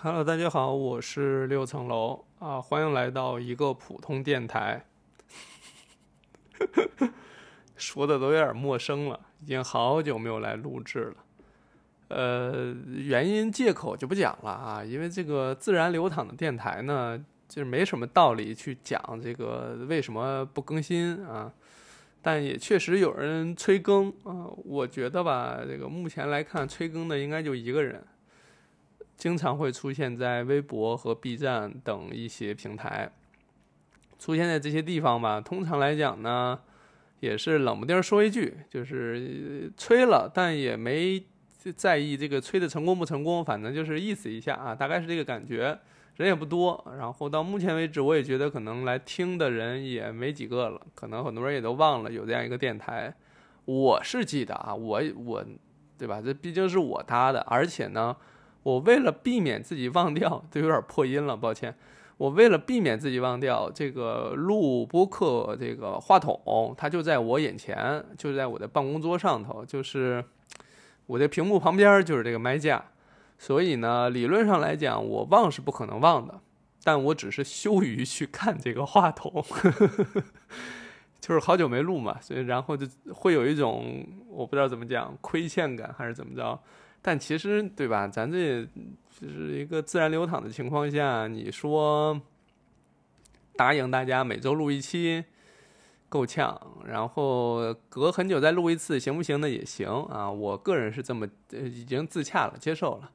Hello，大家好，我是六层楼啊，欢迎来到一个普通电台。说的都有点陌生了，已经好久没有来录制了。呃，原因借口就不讲了啊，因为这个自然流淌的电台呢，就是没什么道理去讲这个为什么不更新啊。但也确实有人催更啊，我觉得吧，这个目前来看催更的应该就一个人，经常会出现在微博和 B 站等一些平台，出现在这些地方吧。通常来讲呢。也是冷不丁说一句，就是吹了，但也没在意这个吹的成功不成功，反正就是意思一下啊，大概是这个感觉。人也不多，然后到目前为止，我也觉得可能来听的人也没几个了，可能很多人也都忘了有这样一个电台。我是记得啊，我我，对吧？这毕竟是我搭的，而且呢，我为了避免自己忘掉，这有点破音了，抱歉。我为了避免自己忘掉这个录播课，这个话筒它就在我眼前，就在我的办公桌上头，就是我的屏幕旁边就是这个麦架，所以呢，理论上来讲，我忘是不可能忘的，但我只是羞于去看这个话筒，就是好久没录嘛，所以然后就会有一种我不知道怎么讲亏欠感还是怎么着，但其实对吧，咱这。就是一个自然流淌的情况下，你说答应大家每周录一期够呛，然后隔很久再录一次行不行呢？也行啊，我个人是这么已经自洽了，接受了。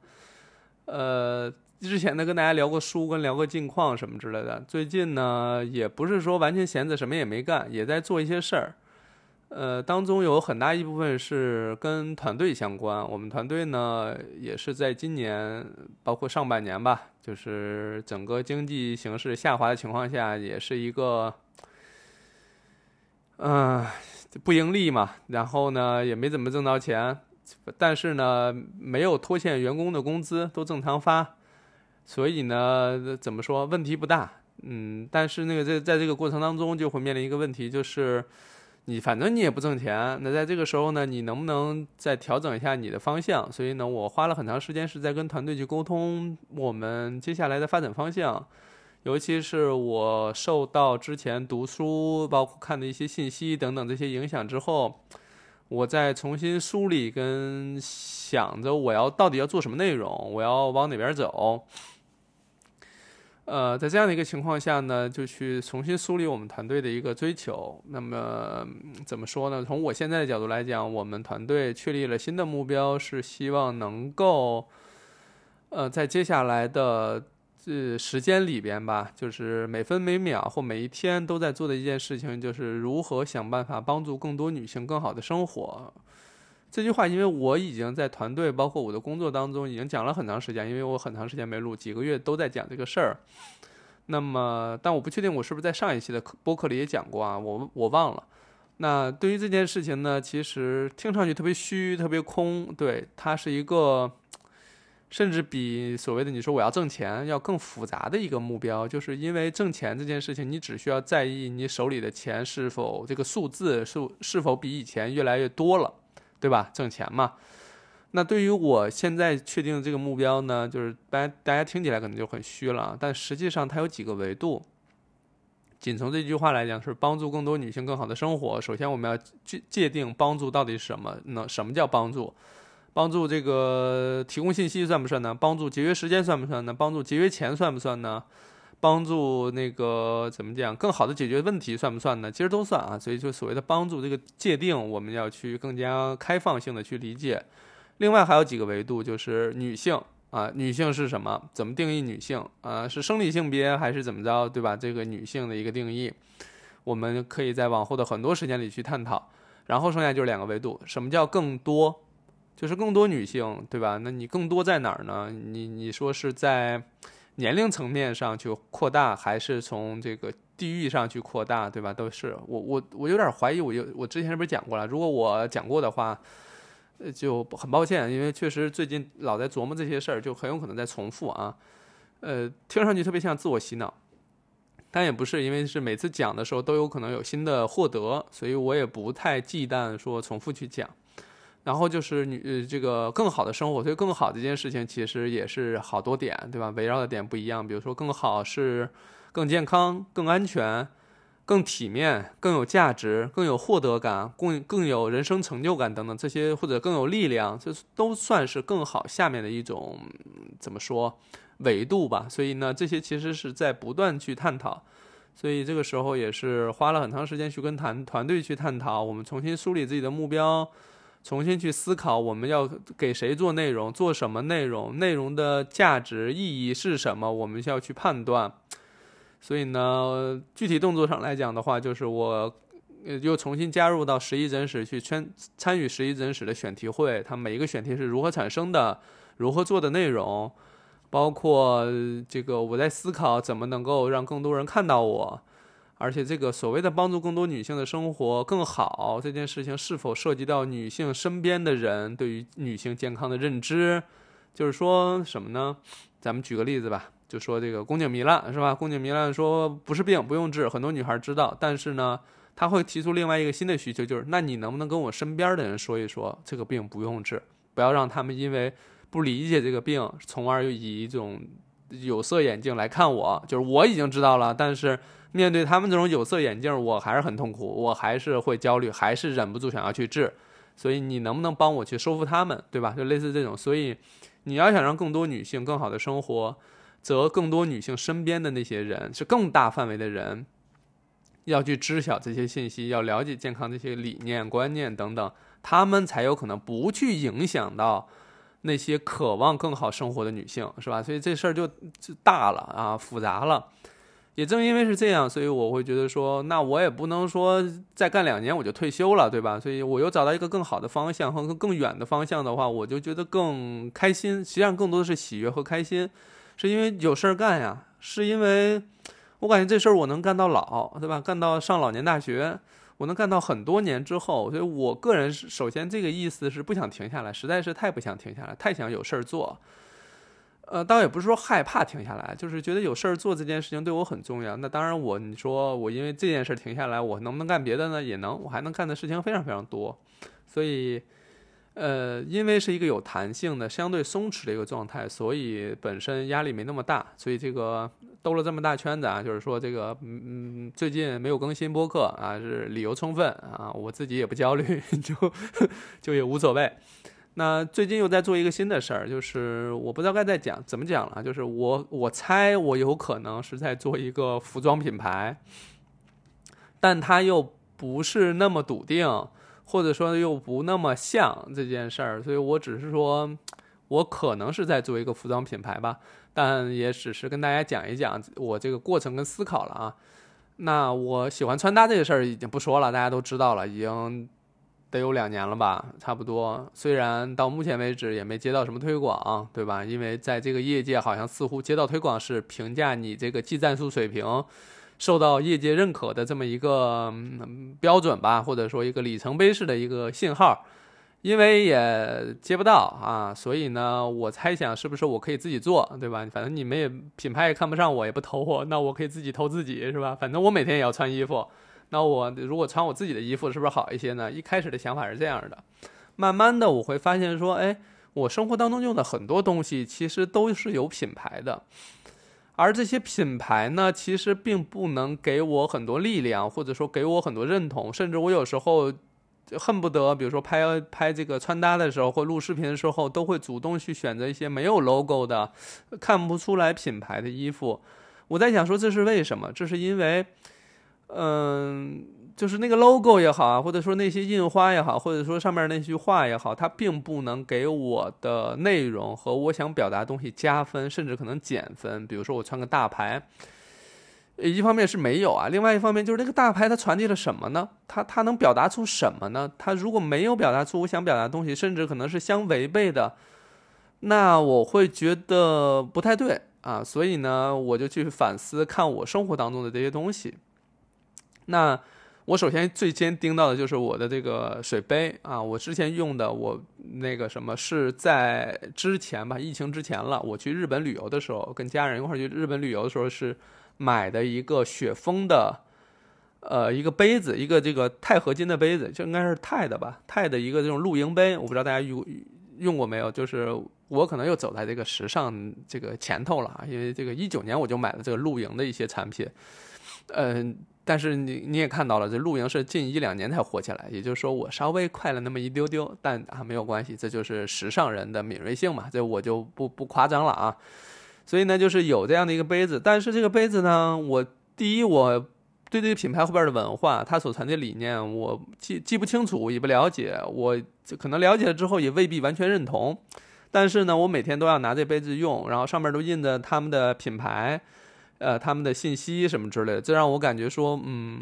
呃，之前呢跟大家聊过书，跟聊过近况什么之类的。最近呢也不是说完全闲着，什么也没干，也在做一些事儿。呃，当中有很大一部分是跟团队相关。我们团队呢，也是在今年，包括上半年吧，就是整个经济形势下滑的情况下，也是一个，嗯，不盈利嘛。然后呢，也没怎么挣到钱，但是呢，没有拖欠员工的工资，都正常发。所以呢，怎么说，问题不大。嗯，但是那个在在这个过程当中，就会面临一个问题，就是。你反正你也不挣钱，那在这个时候呢，你能不能再调整一下你的方向？所以呢，我花了很长时间是在跟团队去沟通我们接下来的发展方向，尤其是我受到之前读书、包括看的一些信息等等这些影响之后，我再重新梳理跟想着我要到底要做什么内容，我要往哪边走。呃，在这样的一个情况下呢，就去重新梳理我们团队的一个追求。那么怎么说呢？从我现在的角度来讲，我们团队确立了新的目标，是希望能够，呃，在接下来的这时间里边吧，就是每分每秒或每一天都在做的一件事情，就是如何想办法帮助更多女性更好的生活。这句话，因为我已经在团队，包括我的工作当中，已经讲了很长时间。因为我很长时间没录，几个月都在讲这个事儿。那么，但我不确定我是不是在上一期的播客里也讲过啊？我我忘了。那对于这件事情呢，其实听上去特别虚，特别空。对，它是一个，甚至比所谓的你说我要挣钱要更复杂的一个目标。就是因为挣钱这件事情，你只需要在意你手里的钱是否这个数字是是否比以前越来越多了。对吧？挣钱嘛。那对于我现在确定的这个目标呢，就是大家大家听起来可能就很虚了，但实际上它有几个维度。仅从这句话来讲，是帮助更多女性更好的生活。首先，我们要界界定帮助到底什么？那什么叫帮助？帮助这个提供信息算不算呢？帮助节约时间算不算呢？帮助节约钱算不算呢？帮助那个怎么讲，更好的解决问题算不算呢？其实都算啊。所以就所谓的帮助这个界定，我们要去更加开放性的去理解。另外还有几个维度，就是女性啊，女性是什么？怎么定义女性啊？是生理性别还是怎么着？对吧？这个女性的一个定义，我们可以在往后的很多时间里去探讨。然后剩下就是两个维度，什么叫更多？就是更多女性，对吧？那你更多在哪儿呢？你你说是在？年龄层面上去扩大，还是从这个地域上去扩大，对吧？都是我我我有点怀疑，我有我之前是不是讲过了？如果我讲过的话，呃，就很抱歉，因为确实最近老在琢磨这些事儿，就很有可能在重复啊。呃，听上去特别像自我洗脑，但也不是，因为是每次讲的时候都有可能有新的获得，所以我也不太忌惮说重复去讲。然后就是女呃这个更好的生活，所以更好这件事情其实也是好多点，对吧？围绕的点不一样，比如说更好是更健康、更安全。更体面、更有价值、更有获得感、更更有人生成就感等等这些，或者更有力量，这都算是更好下面的一种怎么说维度吧。所以呢，这些其实是在不断去探讨。所以这个时候也是花了很长时间去跟团团队去探讨，我们重新梳理自己的目标，重新去思考我们要给谁做内容，做什么内容，内容的价值意义是什么，我们需要去判断。所以呢，具体动作上来讲的话，就是我又重新加入到十一真实去参参与十一真实的选题会，它每一个选题是如何产生的，如何做的内容，包括这个我在思考怎么能够让更多人看到我，而且这个所谓的帮助更多女性的生活更好这件事情，是否涉及到女性身边的人对于女性健康的认知？就是说什么呢？咱们举个例子吧。就说这个宫颈糜烂是吧？宫颈糜烂说不是病，不用治，很多女孩知道。但是呢，她会提出另外一个新的需求，就是那你能不能跟我身边的人说一说，这个病不用治，不要让他们因为不理解这个病，从而又以一种有色眼镜来看我。就是我已经知道了，但是面对他们这种有色眼镜，我还是很痛苦，我还是会焦虑，还是忍不住想要去治。所以你能不能帮我去说服他们，对吧？就类似这种。所以你要想让更多女性更好的生活。则更多女性身边的那些人是更大范围的人，要去知晓这些信息，要了解健康这些理念、观念等等，他们才有可能不去影响到那些渴望更好生活的女性，是吧？所以这事儿就就大了啊，复杂了。也正因为是这样，所以我会觉得说，那我也不能说再干两年我就退休了，对吧？所以我又找到一个更好的方向和更远的方向的话，我就觉得更开心。实际上，更多的是喜悦和开心。是因为有事儿干呀，是因为我感觉这事儿我能干到老，对吧？干到上老年大学，我能干到很多年之后。所以我个人首先这个意思是不想停下来，实在是太不想停下来，太想有事儿做。呃，倒也不是说害怕停下来，就是觉得有事儿做这件事情对我很重要。那当然，我你说我因为这件事停下来，我能不能干别的呢？也能，我还能干的事情非常非常多。所以。呃，因为是一个有弹性的、相对松弛的一个状态，所以本身压力没那么大。所以这个兜了这么大圈子啊，就是说这个，嗯，最近没有更新播客啊，是理由充分啊，我自己也不焦虑，就就也无所谓。那最近又在做一个新的事儿，就是我不知道该再讲怎么讲了，就是我我猜我有可能是在做一个服装品牌，但它又不是那么笃定。或者说又不那么像这件事儿，所以我只是说，我可能是在做一个服装品牌吧，但也只是跟大家讲一讲我这个过程跟思考了啊。那我喜欢穿搭这个事儿已经不说了，大家都知道了，已经得有两年了吧，差不多。虽然到目前为止也没接到什么推广，对吧？因为在这个业界，好像似乎接到推广是评价你这个技战术水平。受到业界认可的这么一个标准吧，或者说一个里程碑式的一个信号，因为也接不到啊，所以呢，我猜想是不是我可以自己做，对吧？反正你们也品牌也看不上我，也不投我，那我可以自己投自己，是吧？反正我每天也要穿衣服，那我如果穿我自己的衣服，是不是好一些呢？一开始的想法是这样的，慢慢的我会发现说，哎，我生活当中用的很多东西其实都是有品牌的。而这些品牌呢，其实并不能给我很多力量，或者说给我很多认同，甚至我有时候恨不得，比如说拍拍这个穿搭的时候或录视频的时候，都会主动去选择一些没有 logo 的、看不出来品牌的衣服。我在想说，这是为什么？这是因为，嗯。就是那个 logo 也好啊，或者说那些印花也好，或者说上面那句话也好，它并不能给我的内容和我想表达东西加分，甚至可能减分。比如说我穿个大牌，一方面是没有啊，另外一方面就是那个大牌它传递了什么呢？它它能表达出什么呢？它如果没有表达出我想表达的东西，甚至可能是相违背的，那我会觉得不太对啊。所以呢，我就去反思看我生活当中的这些东西，那。我首先最先盯到的就是我的这个水杯啊，我之前用的，我那个什么是在之前吧，疫情之前了，我去日本旅游的时候，跟家人一块去日本旅游的时候是买的一个雪峰的，呃，一个杯子，一个这个钛合金的杯子，就应该是钛的吧，钛的一个这种露营杯，我不知道大家用用过没有，就是我可能又走在这个时尚这个前头了啊，因为这个一九年我就买了这个露营的一些产品，嗯，但是你你也看到了，这露营是近一两年才火起来，也就是说我稍微快了那么一丢丢，但啊没有关系，这就是时尚人的敏锐性嘛，这我就不不夸张了啊，所以呢，就是有这样的一个杯子，但是这个杯子呢，我第一我。对这个品牌后边的文化，它所传递的理念，我既既不清楚，也不了解。我可能了解了之后，也未必完全认同。但是呢，我每天都要拿这杯子用，然后上面都印着他们的品牌，呃，他们的信息什么之类的，这让我感觉说，嗯，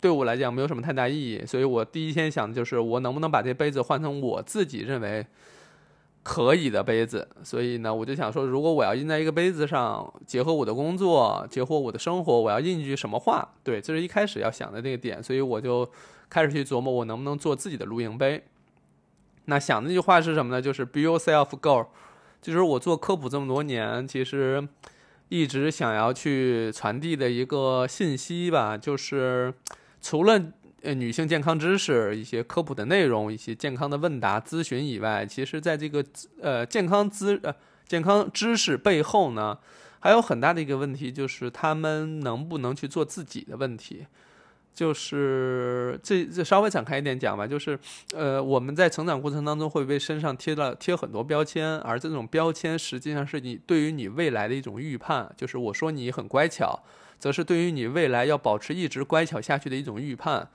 对我来讲没有什么太大意义。所以我第一天想的就是，我能不能把这杯子换成我自己认为。可以的杯子，所以呢，我就想说，如果我要印在一个杯子上，结合我的工作，结合我的生活，我要印一句什么话？对，这是一开始要想的那个点，所以我就开始去琢磨，我能不能做自己的露营杯。那想的那句话是什么呢？就是 “Be yourself, go”，就是我做科普这么多年，其实一直想要去传递的一个信息吧，就是除了。呃，女性健康知识、一些科普的内容、一些健康的问答咨询以外，其实在这个呃健康知呃健康知识背后呢，还有很大的一个问题，就是他们能不能去做自己的问题。就是这这稍微展开一点讲吧，就是呃我们在成长过程当中会被身上贴了贴很多标签，而这种标签实际上是你对于你未来的一种预判。就是我说你很乖巧，则是对于你未来要保持一直乖巧下去的一种预判。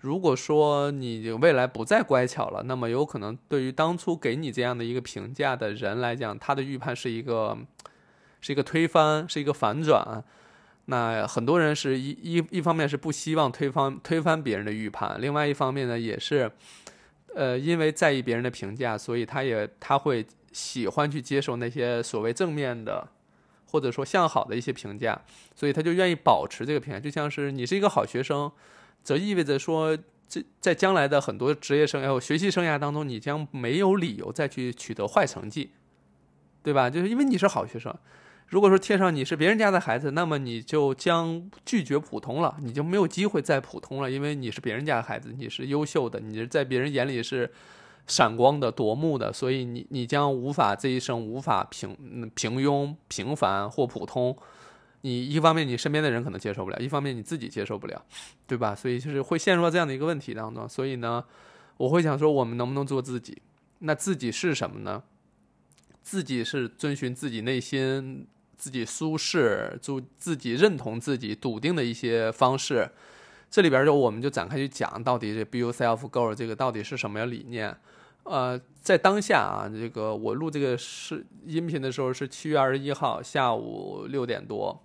如果说你未来不再乖巧了，那么有可能对于当初给你这样的一个评价的人来讲，他的预判是一个，是一个推翻，是一个反转。那很多人是一一一方面是不希望推翻推翻别人的预判，另外一方面呢，也是，呃，因为在意别人的评价，所以他也他会喜欢去接受那些所谓正面的，或者说向好的一些评价，所以他就愿意保持这个评价，就像是你是一个好学生。则意味着说，这在将来的很多职业生涯、学习生涯当中，你将没有理由再去取得坏成绩，对吧？就是因为你是好学生。如果说贴上你是别人家的孩子，那么你就将拒绝普通了，你就没有机会再普通了，因为你是别人家的孩子，你是优秀的，你在别人眼里是闪光的、夺目的，所以你你将无法这一生无法平平庸、平凡或普通。你一方面你身边的人可能接受不了，一方面你自己接受不了，对吧？所以就是会陷入到这样的一个问题当中。所以呢，我会想说，我们能不能做自己？那自己是什么呢？自己是遵循自己内心、自己舒适、就自己认同自己、笃定的一些方式。这里边就我们就展开去讲，到底这 “be yourself, go” 这个到底是什么样理念？呃，在当下啊，这个我录这个是音频的时候是七月二十一号下午六点多。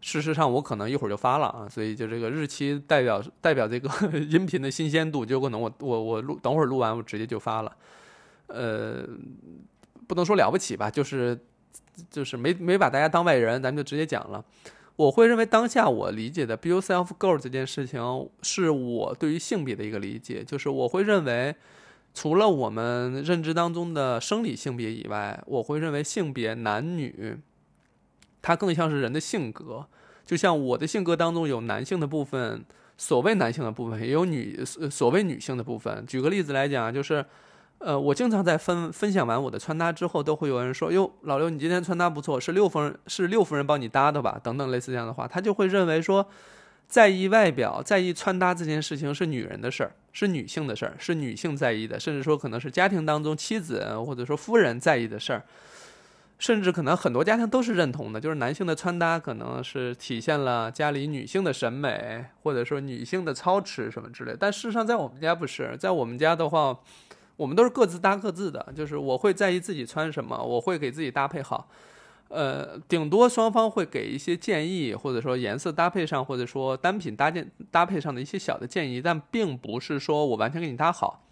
事实上，我可能一会儿就发了啊，所以就这个日期代表代表这个 音频的新鲜度，就可能我我我录等会儿录完我直接就发了。呃，不能说了不起吧，就是就是没没把大家当外人，咱们就直接讲了。我会认为当下我理解的 “be yourself, girl” 这件事情，是我对于性别的一个理解，就是我会认为。除了我们认知当中的生理性别以外，我会认为性别男女，它更像是人的性格。就像我的性格当中有男性的部分，所谓男性的部分，也有女所谓女性的部分。举个例子来讲，就是，呃，我经常在分分享完我的穿搭之后，都会有人说：“哟，老刘，你今天穿搭不错，是六夫人是六夫人帮你搭的吧？”等等类似这样的话，他就会认为说。在意外表、在意穿搭这件事情是女人的事儿，是女性的事儿，是女性在意的，甚至说可能是家庭当中妻子或者说夫人在意的事儿，甚至可能很多家庭都是认同的，就是男性的穿搭可能是体现了家里女性的审美，或者说女性的操持什么之类。但事实上，在我们家不是，在我们家的话，我们都是各自搭各自的，就是我会在意自己穿什么，我会给自己搭配好。呃，顶多双方会给一些建议，或者说颜色搭配上，或者说单品搭建搭配上的一些小的建议，但并不是说我完全给你搭好。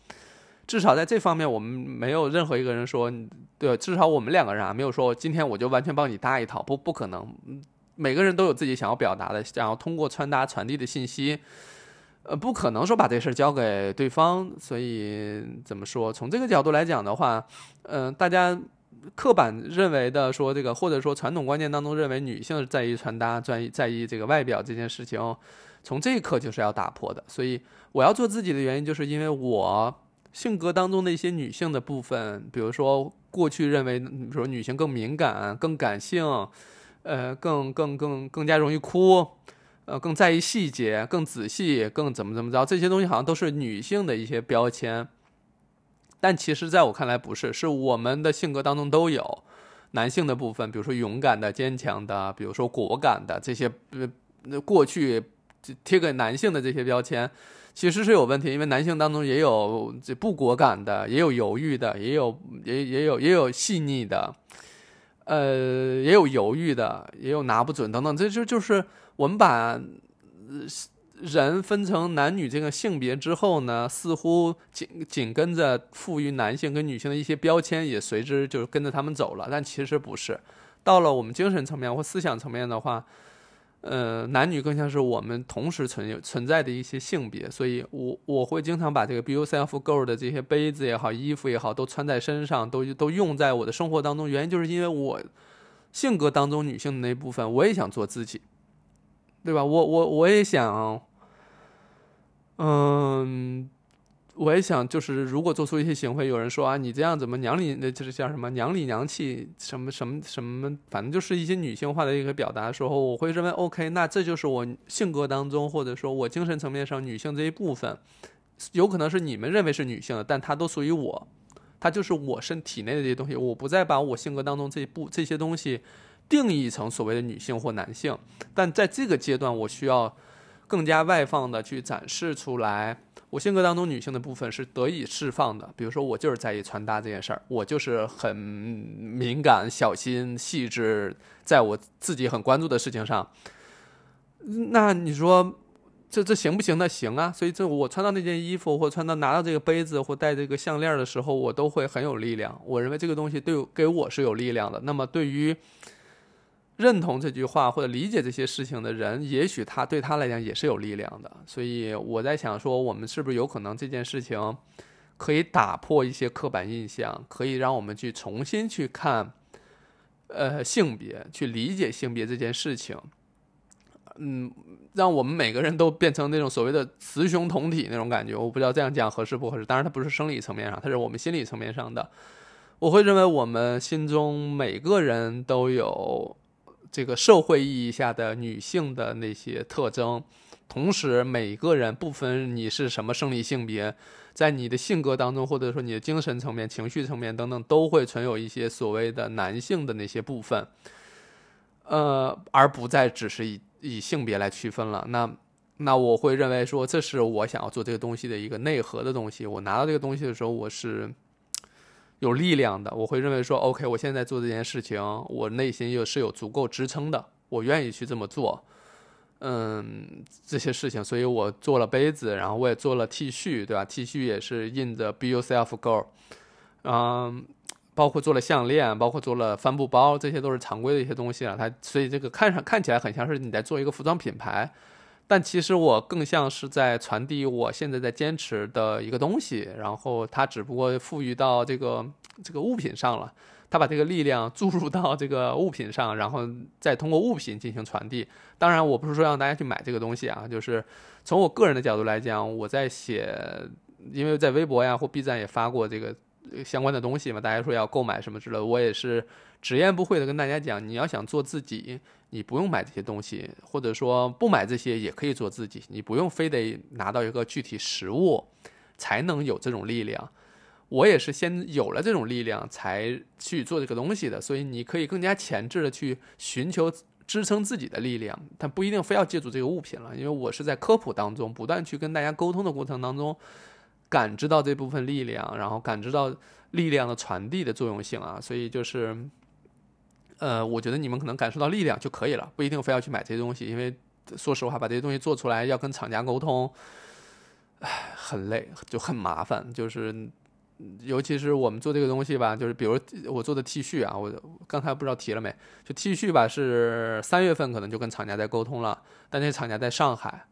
至少在这方面，我们没有任何一个人说，对，至少我们两个人啊，没有说今天我就完全帮你搭一套，不，不可能。每个人都有自己想要表达的，想要通过穿搭传递的信息，呃，不可能说把这事儿交给对方。所以怎么说？从这个角度来讲的话，嗯，大家。刻板认为的说这个，或者说传统观念当中认为女性在意穿搭、在意在意这个外表这件事情，从这一刻就是要打破的。所以我要做自己的原因，就是因为我性格当中的一些女性的部分，比如说过去认为，比如说女性更敏感、更感性，呃，更更更更加容易哭，呃，更在意细节、更仔细、更怎么怎么着，这些东西好像都是女性的一些标签。但其实，在我看来，不是，是我们的性格当中都有男性的部分，比如说勇敢的、坚强的，比如说果敢的这些，呃，过去贴给男性的这些标签，其实是有问题，因为男性当中也有这不果敢的，也有犹豫的，也有也也有也有细腻的，呃，也有犹豫的，也有拿不准等等，这就就是我们把。人分成男女这个性别之后呢，似乎紧紧跟着赋予男性跟女性的一些标签也随之就是跟着他们走了，但其实不是。到了我们精神层面或思想层面的话，呃，男女更像是我们同时存有存在的一些性别，所以我我会经常把这个 “Be Yourself Girl” 的这些杯子也好、衣服也好，都穿在身上，都都用在我的生活当中。原因就是因为我性格当中女性的那部分，我也想做自己，对吧？我我我也想。嗯，我也想，就是如果做出一些行为，有人说啊，你这样怎么娘里，就是叫什么娘里娘气，什么什么什么，反正就是一些女性化的一个表达的时候，我会认为 OK，那这就是我性格当中，或者说我精神层面上女性这一部分，有可能是你们认为是女性的，但它都属于我，它就是我身体内的这些东西，我不再把我性格当中这一部这些东西定义成所谓的女性或男性，但在这个阶段，我需要。更加外放的去展示出来，我性格当中女性的部分是得以释放的。比如说，我就是在意穿搭这件事儿，我就是很敏感、小心、细致，在我自己很关注的事情上。那你说，这这行不行？那行啊。所以，这我穿到那件衣服，或穿到拿到这个杯子，或戴这个项链的时候，我都会很有力量。我认为这个东西对给我是有力量的。那么，对于认同这句话或者理解这些事情的人，也许他对他来讲也是有力量的。所以我在想说，我们是不是有可能这件事情可以打破一些刻板印象，可以让我们去重新去看，呃，性别，去理解性别这件事情。嗯，让我们每个人都变成那种所谓的雌雄同体那种感觉。我不知道这样讲合适不合适。当然，它不是生理层面上，它是我们心理层面上的。我会认为我们心中每个人都有。这个社会意义下的女性的那些特征，同时每个人不分你是什么生理性别，在你的性格当中，或者说你的精神层面、情绪层面等等，都会存有一些所谓的男性的那些部分，呃，而不再只是以以性别来区分了。那那我会认为说，这是我想要做这个东西的一个内核的东西。我拿到这个东西的时候，我是。有力量的，我会认为说，OK，我现在做这件事情，我内心又是有足够支撑的，我愿意去这么做，嗯，这些事情，所以我做了杯子，然后我也做了 T 恤，对吧？T 恤也是印着 Be Yourself Girl，嗯，包括做了项链，包括做了帆布包，这些都是常规的一些东西了。它所以这个看上看起来很像是你在做一个服装品牌。但其实我更像是在传递我现在在坚持的一个东西，然后它只不过赋予到这个这个物品上了，它把这个力量注入到这个物品上，然后再通过物品进行传递。当然，我不是说让大家去买这个东西啊，就是从我个人的角度来讲，我在写，因为在微博呀或 B 站也发过这个相关的东西嘛，大家说要购买什么之类的，我也是直言不讳的跟大家讲，你要想做自己。你不用买这些东西，或者说不买这些也可以做自己。你不用非得拿到一个具体实物，才能有这种力量。我也是先有了这种力量，才去做这个东西的。所以你可以更加前置的去寻求支撑自己的力量，但不一定非要借助这个物品了。因为我是在科普当中，不断去跟大家沟通的过程当中，感知到这部分力量，然后感知到力量的传递的作用性啊。所以就是。呃，我觉得你们可能感受到力量就可以了，不一定非要去买这些东西，因为说实话，把这些东西做出来要跟厂家沟通，唉，很累，就很麻烦。就是，尤其是我们做这个东西吧，就是比如我做的 T 恤啊，我刚才不知道提了没？就 T 恤吧，是三月份可能就跟厂家在沟通了，但那厂家在上海，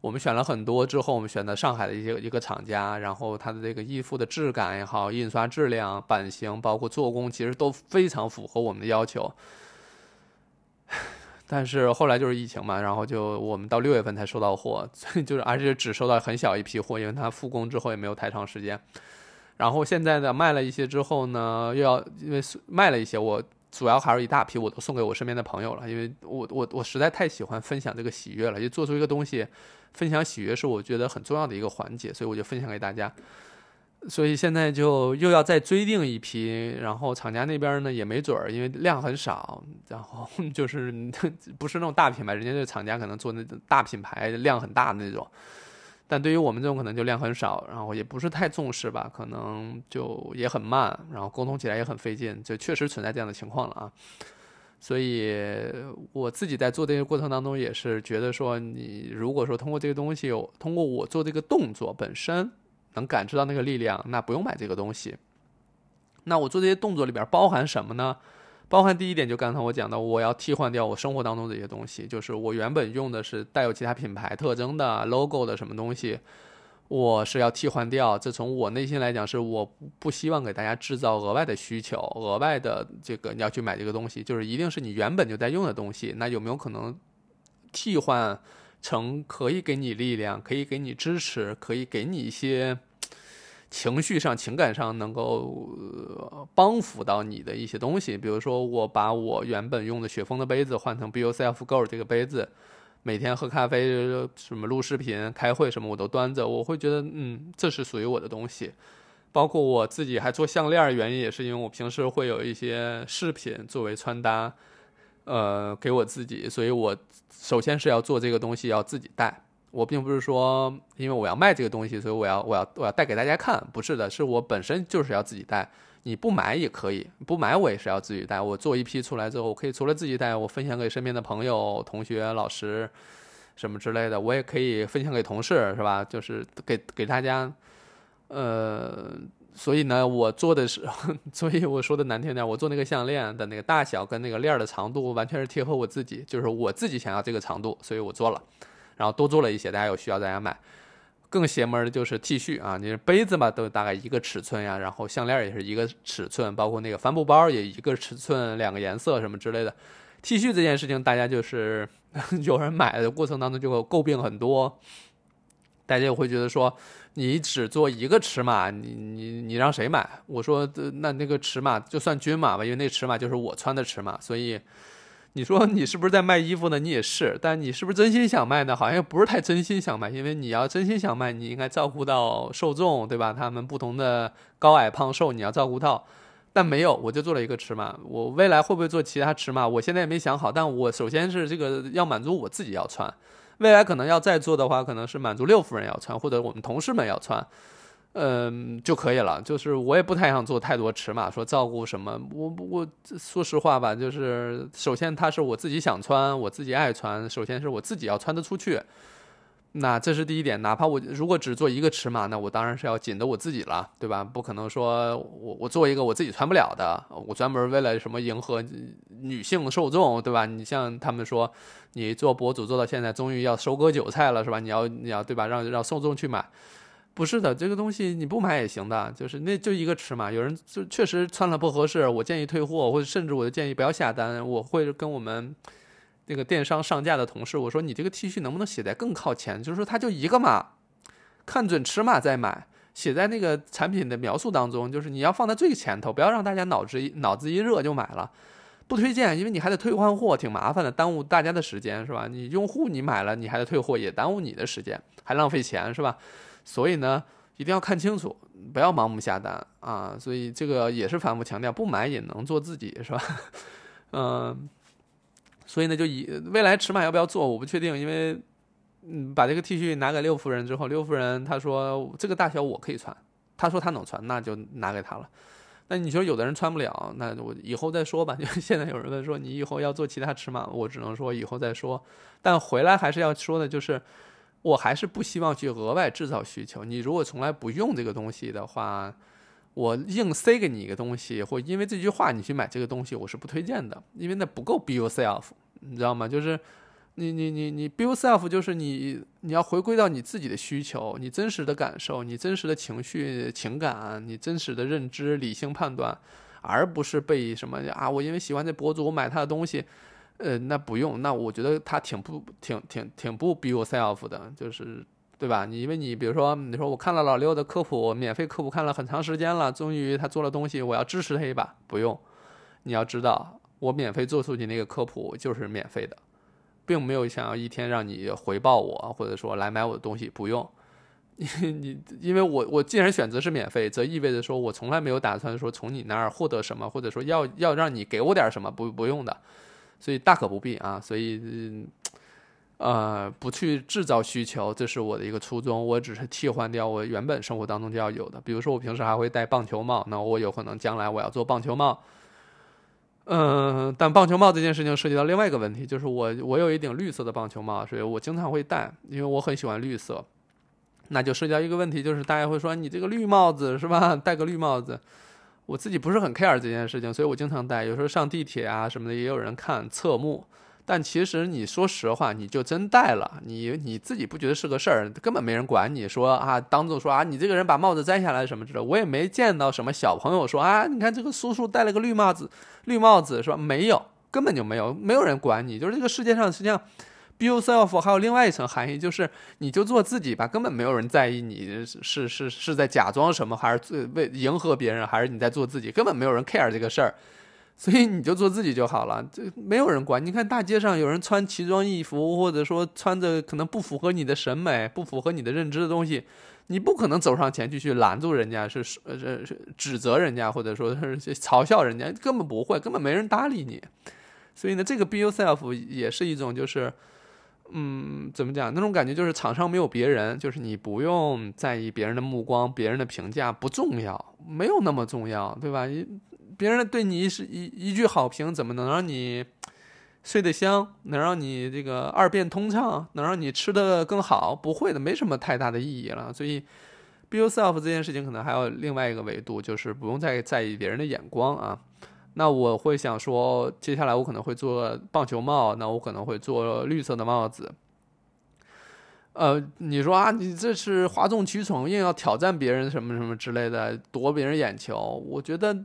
我们选了很多之后，我们选的上海的一些一个厂家，然后它的这个衣服的质感也好，印刷质量、版型，包括做工，其实都非常符合我们的要求。但是后来就是疫情嘛，然后就我们到六月份才收到货，就是而且只收到很小一批货，因为它复工之后也没有太长时间。然后现在呢，卖了一些之后呢，又要因为卖了一些，我主要还是一大批，我都送给我身边的朋友了，因为我我我实在太喜欢分享这个喜悦了，就做出一个东西，分享喜悦是我觉得很重要的一个环节，所以我就分享给大家。所以现在就又要再追订一批，然后厂家那边呢也没准儿，因为量很少，然后 就是 不是那种大品牌，人家这厂家可能做那种大品牌，量很大的那种。但对于我们这种可能就量很少，然后也不是太重视吧，可能就也很慢，然后沟通起来也很费劲，就确实存在这样的情况了啊。所以我自己在做这个过程当中也是觉得说，你如果说通过这个东西，通过我做这个动作本身。能感知到那个力量，那不用买这个东西。那我做这些动作里边包含什么呢？包含第一点，就刚才我讲的，我要替换掉我生活当中这些东西，就是我原本用的是带有其他品牌特征的 logo 的什么东西，我是要替换掉。这从我内心来讲，是我不希望给大家制造额外的需求，额外的这个你要去买这个东西，就是一定是你原本就在用的东西。那有没有可能替换成可以给你力量，可以给你支持，可以给你一些？情绪上、情感上能够帮扶到你的一些东西，比如说我把我原本用的雪峰的杯子换成 B yourself go 这个杯子，每天喝咖啡、什么录视频、开会什么我都端着，我会觉得嗯，这是属于我的东西。包括我自己还做项链，原因也是因为我平时会有一些饰品作为穿搭，呃，给我自己，所以我首先是要做这个东西，要自己戴。我并不是说，因为我要卖这个东西，所以我要我要我要带给大家看，不是的，是我本身就是要自己带。你不买也可以，不买我也是要自己带。我做一批出来之后，我可以除了自己带，我分享给身边的朋友、同学、老师什么之类的，我也可以分享给同事，是吧？就是给给大家，呃，所以呢，我做的是，所以我说的难听点，我做那个项链的那个大小跟那个链儿的长度，完全是贴合我自己，就是我自己想要这个长度，所以我做了。然后多做了一些，大家有需要大家买。更邪门的就是 T 恤啊，你杯子嘛都大概一个尺寸呀，然后项链也是一个尺寸，包括那个帆布包也一个尺寸，两个颜色什么之类的。T 恤这件事情，大家就是 有人买的过程当中就会诟病很多，大家也会觉得说你只做一个尺码，你你你让谁买？我说那那个尺码就算均码吧，因为那尺码就是我穿的尺码，所以。你说你是不是在卖衣服呢？你也是，但你是不是真心想卖呢？好像又不是太真心想卖，因为你要真心想卖，你应该照顾到受众，对吧？他们不同的高矮胖瘦，你要照顾到。但没有，我就做了一个尺码。我未来会不会做其他尺码？我现在也没想好。但我首先是这个要满足我自己要穿，未来可能要再做的话，可能是满足六夫人要穿，或者我们同事们要穿。嗯，就可以了。就是我也不太想做太多尺码，说照顾什么。我我说实话吧，就是首先它是我自己想穿，我自己爱穿。首先是我自己要穿得出去，那这是第一点。哪怕我如果只做一个尺码，那我当然是要紧的我自己了，对吧？不可能说我我做一个我自己穿不了的，我专门为了什么迎合女性受众，对吧？你像他们说，你做博主做到现在，终于要收割韭菜了，是吧？你要你要对吧？让让受众去买。不是的，这个东西你不买也行的，就是那就一个尺码。有人就确实穿了不合适，我建议退货，或者甚至我就建议不要下单。我会跟我们那个电商上架的同事我说：“你这个 T 恤能不能写在更靠前？就是说它就一个码，看准尺码再买，写在那个产品的描述当中，就是你要放在最前头，不要让大家脑子一脑子一热就买了。不推荐，因为你还得退换货，挺麻烦的，耽误大家的时间，是吧？你用户你买了，你还得退货，也耽误你的时间，还浪费钱，是吧？”所以呢，一定要看清楚，不要盲目下单啊！所以这个也是反复强调，不买也能做自己，是吧？嗯，所以呢，就以未来尺码要不要做，我不确定，因为嗯，把这个 T 恤拿给六夫人之后，六夫人她说这个大小我可以穿，她说她能穿，那就拿给她了。那你说有的人穿不了，那我以后再说吧。因 为现在有人问说你以后要做其他尺码，我只能说以后再说。但回来还是要说的，就是。我还是不希望去额外制造需求。你如果从来不用这个东西的话，我硬塞给你一个东西，或因为这句话你去买这个东西，我是不推荐的，因为那不够 be yourself，你知道吗？就是你你你你 build self 就是你你要回归到你自己的需求，你真实的感受，你真实的情绪情感，你真实的认知理性判断，而不是被什么啊我因为喜欢这博主我买他的东西，呃那不用，那我觉得他挺不挺挺挺不 be yourself 的，就是对吧？你因为你比如说你说我看了老六的科普，免费科普看了很长时间了，终于他做了东西，我要支持他一把，不用，你要知道我免费做出去那个科普就是免费的。并没有想要一天让你回报我，或者说来买我的东西，不用。你你，因为我我既然选择是免费，则意味着说我从来没有打算说从你那儿获得什么，或者说要要让你给我点什么，不不用的，所以大可不必啊。所以，呃，不去制造需求，这是我的一个初衷。我只是替换掉我原本生活当中就要有的，比如说我平时还会戴棒球帽，那我有可能将来我要做棒球帽。嗯，但棒球帽这件事情涉及到另外一个问题，就是我我有一顶绿色的棒球帽，所以我经常会戴，因为我很喜欢绿色。那就涉及到一个问题，就是大家会说你这个绿帽子是吧？戴个绿帽子，我自己不是很 care 这件事情，所以我经常戴。有时候上地铁啊什么的，也有人看侧目。但其实你说实话，你就真戴了，你你自己不觉得是个事儿，根本没人管你说啊，当众说啊，你这个人把帽子摘下来什么之类。我也没见到什么小朋友说啊，你看这个叔叔戴了个绿帽子，绿帽子是吧？没有，根本就没有，没有人管你。就是这个世界上实际上，be yourself 还有另外一层含义，就是你就做自己吧，根本没有人在意你是是是在假装什么，还是为迎合别人，还是你在做自己，根本没有人 care 这个事儿。所以你就做自己就好了，这没有人管。你看大街上有人穿奇装异服，或者说穿着可能不符合你的审美、不符合你的认知的东西，你不可能走上前去去拦住人家，是呃是指责人家，或者说是嘲笑人家，根本不会，根本没人搭理你。所以呢，这个 be yourself 也是一种就是，嗯，怎么讲？那种感觉就是场上没有别人，就是你不用在意别人的目光、别人的评价，不重要，没有那么重要，对吧？别人对你是一一句好评，怎么能让你睡得香？能让你这个二便通畅？能让你吃的更好？不会的，没什么太大的意义了。所以，be yourself 这件事情可能还有另外一个维度，就是不用再在意别人的眼光啊。那我会想说，接下来我可能会做棒球帽，那我可能会做绿色的帽子。呃，你说啊，你这是哗众取宠，硬要挑战别人什么什么之类的，夺别人眼球？我觉得。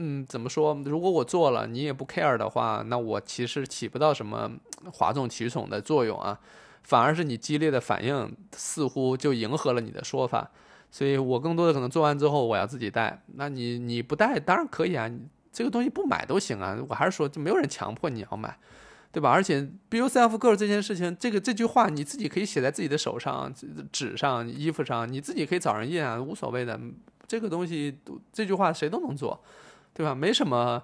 嗯，怎么说？如果我做了，你也不 care 的话，那我其实起不到什么哗众取宠的作用啊，反而是你激烈的反应似乎就迎合了你的说法，所以我更多的可能做完之后我要自己带。那你你不带当然可以啊，这个东西不买都行啊。我还是说，就没有人强迫你要买，对吧？而且 be yourself girl 这件事情，这个这句话你自己可以写在自己的手上、纸上、衣服上，你自己可以找人印啊，无所谓的。这个东西这句话谁都能做。对吧？没什么，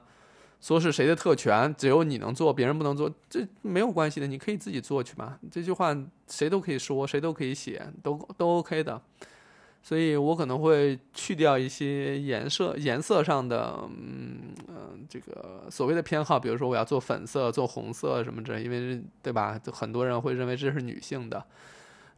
说是谁的特权，只有你能做，别人不能做，这没有关系的，你可以自己做去嘛。这句话谁都可以说，谁都可以写，都都 OK 的。所以我可能会去掉一些颜色颜色上的，嗯嗯，这个所谓的偏好，比如说我要做粉色、做红色什么之类，因为对吧？很多人会认为这是女性的。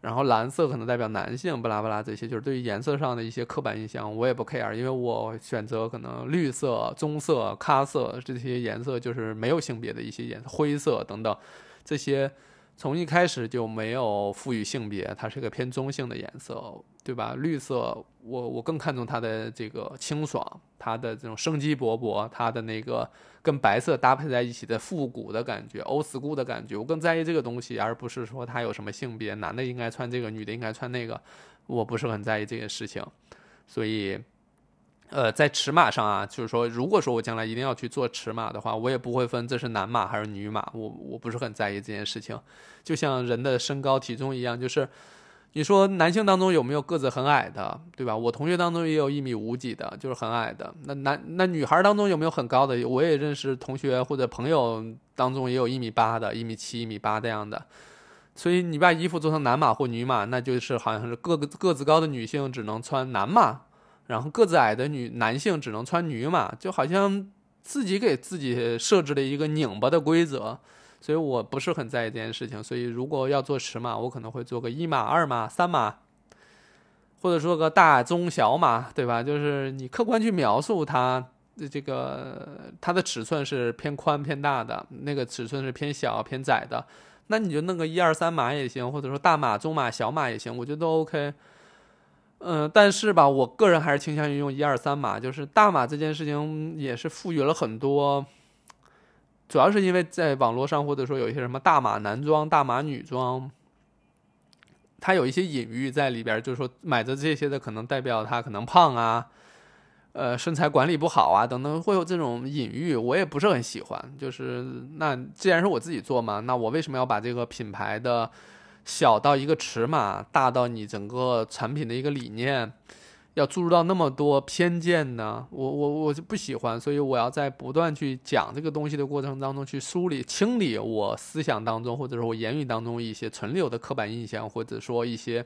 然后蓝色可能代表男性，巴拉巴拉这些就是对于颜色上的一些刻板印象，我也不 care，因为我选择可能绿色、棕色、咖色这些颜色就是没有性别的一些颜色，灰色等等这些。从一开始就没有赋予性别，它是一个偏中性的颜色，对吧？绿色，我我更看重它的这个清爽，它的这种生机勃勃，它的那个跟白色搭配在一起的复古的感觉，old school 的感觉，我更在意这个东西，而不是说它有什么性别，男的应该穿这个，女的应该穿那个，我不是很在意这件事情，所以。呃，在尺码上啊，就是说，如果说我将来一定要去做尺码的话，我也不会分这是男码还是女码，我我不是很在意这件事情。就像人的身高体重一样，就是你说男性当中有没有个子很矮的，对吧？我同学当中也有一米五几的，就是很矮的。那男那女孩当中有没有很高的？我也认识同学或者朋友当中也有一米八的、一米七、一米八这样的。所以你把衣服做成男码或女码，那就是好像是个个个子高的女性只能穿男码。然后个子矮的女男性只能穿女码，就好像自己给自己设置了一个拧巴的规则，所以我不是很在意这件事情。所以如果要做尺码，我可能会做个一码、二码、三码，或者说个大、中、小码，对吧？就是你客观去描述它的这个它的尺寸是偏宽偏大的，那个尺寸是偏小偏窄的。那你就弄个一二三码也行，或者说大码、中码、小码也行，我觉得都 OK。嗯，但是吧，我个人还是倾向于用一二三码，就是大码这件事情也是赋予了很多，主要是因为在网络上或者说有一些什么大码男装、大码女装，它有一些隐喻在里边，就是说买的这些的可能代表他可能胖啊，呃，身材管理不好啊等等，会有这种隐喻，我也不是很喜欢。就是那既然是我自己做嘛，那我为什么要把这个品牌的？小到一个尺码，大到你整个产品的一个理念，要注入到那么多偏见呢？我我我就不喜欢，所以我要在不断去讲这个东西的过程当中，去梳理、清理我思想当中或者说我言语当中一些存留的刻板印象，或者说一些。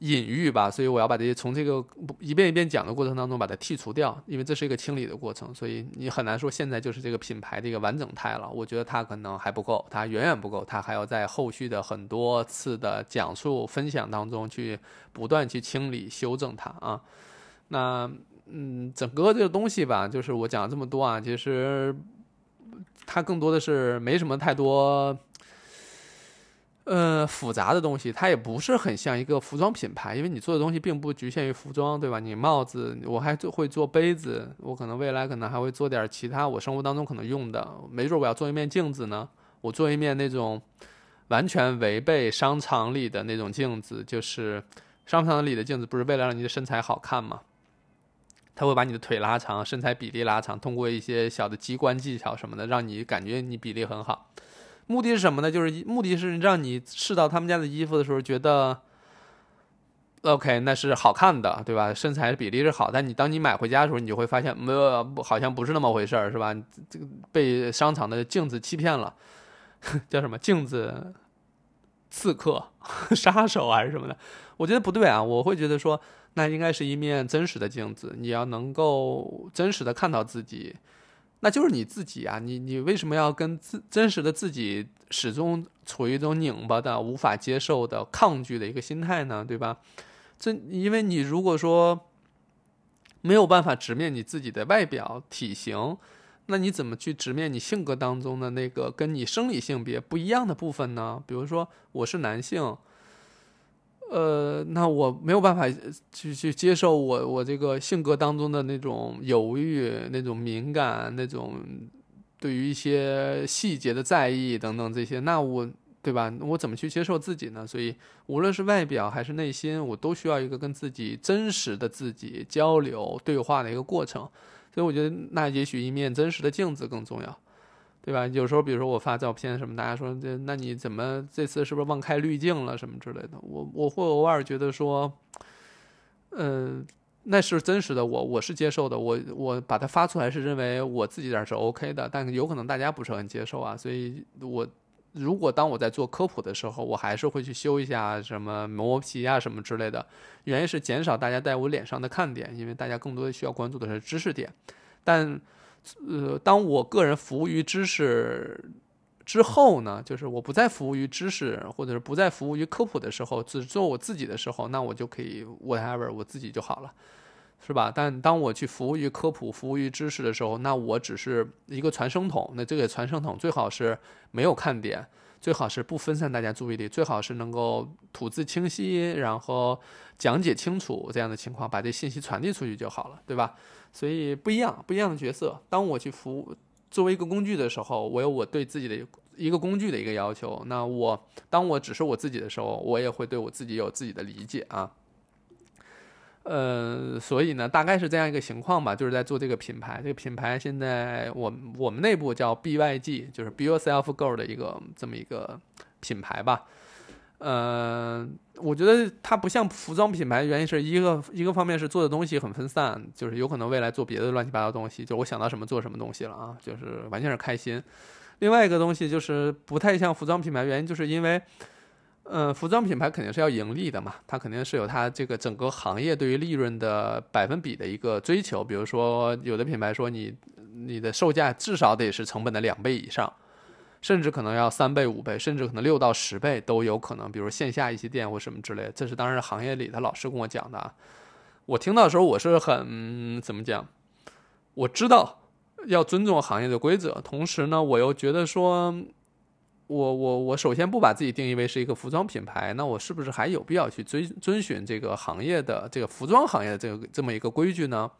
隐喻吧，所以我要把这些从这个一遍一遍讲的过程当中把它剔除掉，因为这是一个清理的过程，所以你很难说现在就是这个品牌的一个完整态了。我觉得它可能还不够，它远远不够，它还要在后续的很多次的讲述分享当中去不断去清理修正它啊。那嗯，整个这个东西吧，就是我讲了这么多啊，其实它更多的是没什么太多。呃，复杂的东西，它也不是很像一个服装品牌，因为你做的东西并不局限于服装，对吧？你帽子，我还做会做杯子，我可能未来可能还会做点其他我生活当中可能用的，没准我要做一面镜子呢，我做一面那种完全违背商场里的那种镜子，就是商场里的镜子不是为了让你的身材好看吗？它会把你的腿拉长，身材比例拉长，通过一些小的机关技巧什么的，让你感觉你比例很好。目的是什么呢？就是目的是让你试到他们家的衣服的时候，觉得，OK，那是好看的，对吧？身材比例是好，但你当你买回家的时候，你就会发现，没有，好像不是那么回事儿，是吧？这个被商场的镜子欺骗了，叫什么镜子刺客、杀手还是什么的？我觉得不对啊！我会觉得说，那应该是一面真实的镜子，你要能够真实的看到自己。那就是你自己啊！你你为什么要跟自真实的自己始终处于一种拧巴的、无法接受的、抗拒的一个心态呢？对吧？这因为你如果说没有办法直面你自己的外表体型，那你怎么去直面你性格当中的那个跟你生理性别不一样的部分呢？比如说，我是男性。呃，那我没有办法去去接受我我这个性格当中的那种犹豫、那种敏感、那种对于一些细节的在意等等这些，那我对吧？我怎么去接受自己呢？所以无论是外表还是内心，我都需要一个跟自己真实的自己交流对话的一个过程。所以我觉得，那也许一面真实的镜子更重要。对吧？有时候，比如说我发照片什么，大家说这，那你怎么这次是不是忘开滤镜了什么之类的？我我会偶尔觉得说，嗯，那是真实的，我我是接受的，我我把它发出来是认为我自己这是 OK 的，但有可能大家不是很接受啊。所以，我如果当我在做科普的时候，我还是会去修一下什么磨皮啊什么之类的，原因是减少大家在我脸上的看点，因为大家更多的需要关注的是知识点，但。呃，当我个人服务于知识之后呢，就是我不再服务于知识，或者是不再服务于科普的时候，只做我自己的时候，那我就可以 whatever 我自己就好了，是吧？但当我去服务于科普、服务于知识的时候，那我只是一个传声筒。那这个传声筒最好是没有看点，最好是不分散大家注意力，最好是能够吐字清晰，然后讲解清楚这样的情况，把这信息传递出去就好了，对吧？所以不一样，不一样的角色。当我去服务作为一个工具的时候，我有我对自己的一个工具的一个要求。那我当我只是我自己的时候，我也会对我自己有自己的理解啊。呃，所以呢，大概是这样一个情况吧。就是在做这个品牌，这个品牌现在我我们内部叫 BYG，就是 Be Yourself Girl 的一个这么一个品牌吧。呃，我觉得它不像服装品牌，原因是一个一个方面是做的东西很分散，就是有可能未来做别的乱七八糟东西，就我想到什么做什么东西了啊，就是完全是开心。另外一个东西就是不太像服装品牌，原因就是因为，呃，服装品牌肯定是要盈利的嘛，它肯定是有它这个整个行业对于利润的百分比的一个追求。比如说，有的品牌说你你的售价至少得是成本的两倍以上。甚至可能要三倍、五倍，甚至可能六到十倍都有可能。比如线下一些店或什么之类，这是当然行业里的老师跟我讲的啊。我听到时候，我是很怎么讲？我知道要尊重行业的规则，同时呢，我又觉得说，我我我首先不把自己定义为是一个服装品牌，那我是不是还有必要去遵遵循这个行业的这个服装行业的这个这么一个规矩呢？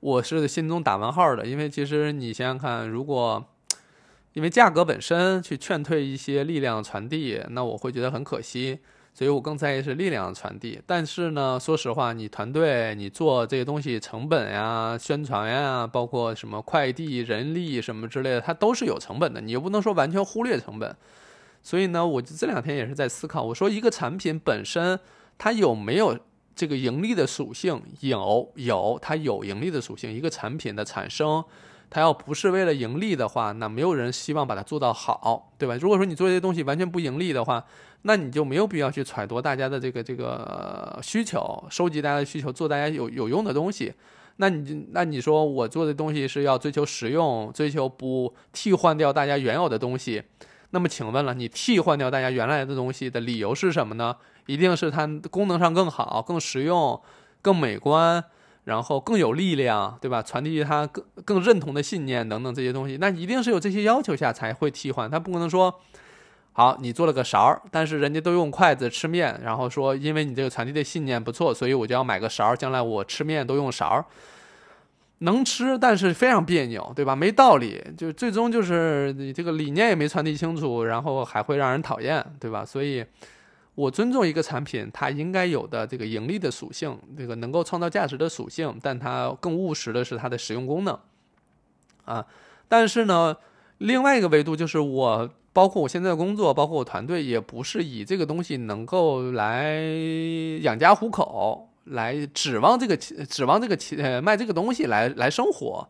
我是心中打问号的，因为其实你想想看，如果因为价格本身去劝退一些力量传递，那我会觉得很可惜。所以我更在意是力量传递。但是呢，说实话，你团队你做这些东西，成本呀、宣传呀，包括什么快递、人力什么之类的，它都是有成本的。你又不能说完全忽略成本。所以呢，我这两天也是在思考，我说一个产品本身它有没有这个盈利的属性？有，有，它有盈利的属性。一个产品的产生。它要不是为了盈利的话，那没有人希望把它做到好，对吧？如果说你做这些东西完全不盈利的话，那你就没有必要去揣度大家的这个这个需求，收集大家的需求，做大家有有用的东西。那你那你说我做的东西是要追求实用，追求不替换掉大家原有的东西。那么请问了，你替换掉大家原来的东西的理由是什么呢？一定是它功能上更好、更实用、更美观。然后更有力量，对吧？传递他更更认同的信念等等这些东西，那一定是有这些要求下才会替换。他不可能说，好，你做了个勺儿，但是人家都用筷子吃面，然后说因为你这个传递的信念不错，所以我就要买个勺儿，将来我吃面都用勺儿，能吃，但是非常别扭，对吧？没道理，就最终就是你这个理念也没传递清楚，然后还会让人讨厌，对吧？所以。我尊重一个产品它应该有的这个盈利的属性，这个能够创造价值的属性，但它更务实的是它的实用功能，啊，但是呢，另外一个维度就是我，包括我现在的工作，包括我团队，也不是以这个东西能够来养家糊口，来指望这个指望这个呃卖这个东西来来生活，